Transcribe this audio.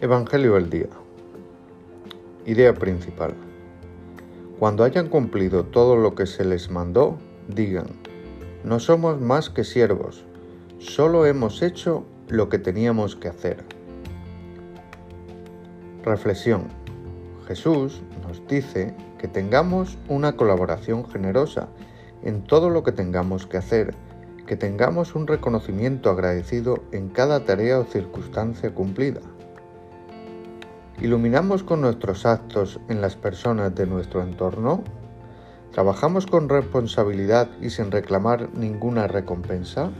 Evangelio del día. Idea principal. Cuando hayan cumplido todo lo que se les mandó, digan, no somos más que siervos, solo hemos hecho lo que teníamos que hacer. Reflexión. Jesús nos dice que tengamos una colaboración generosa en todo lo que tengamos que hacer, que tengamos un reconocimiento agradecido en cada tarea o circunstancia cumplida. ¿Iluminamos con nuestros actos en las personas de nuestro entorno? ¿Trabajamos con responsabilidad y sin reclamar ninguna recompensa?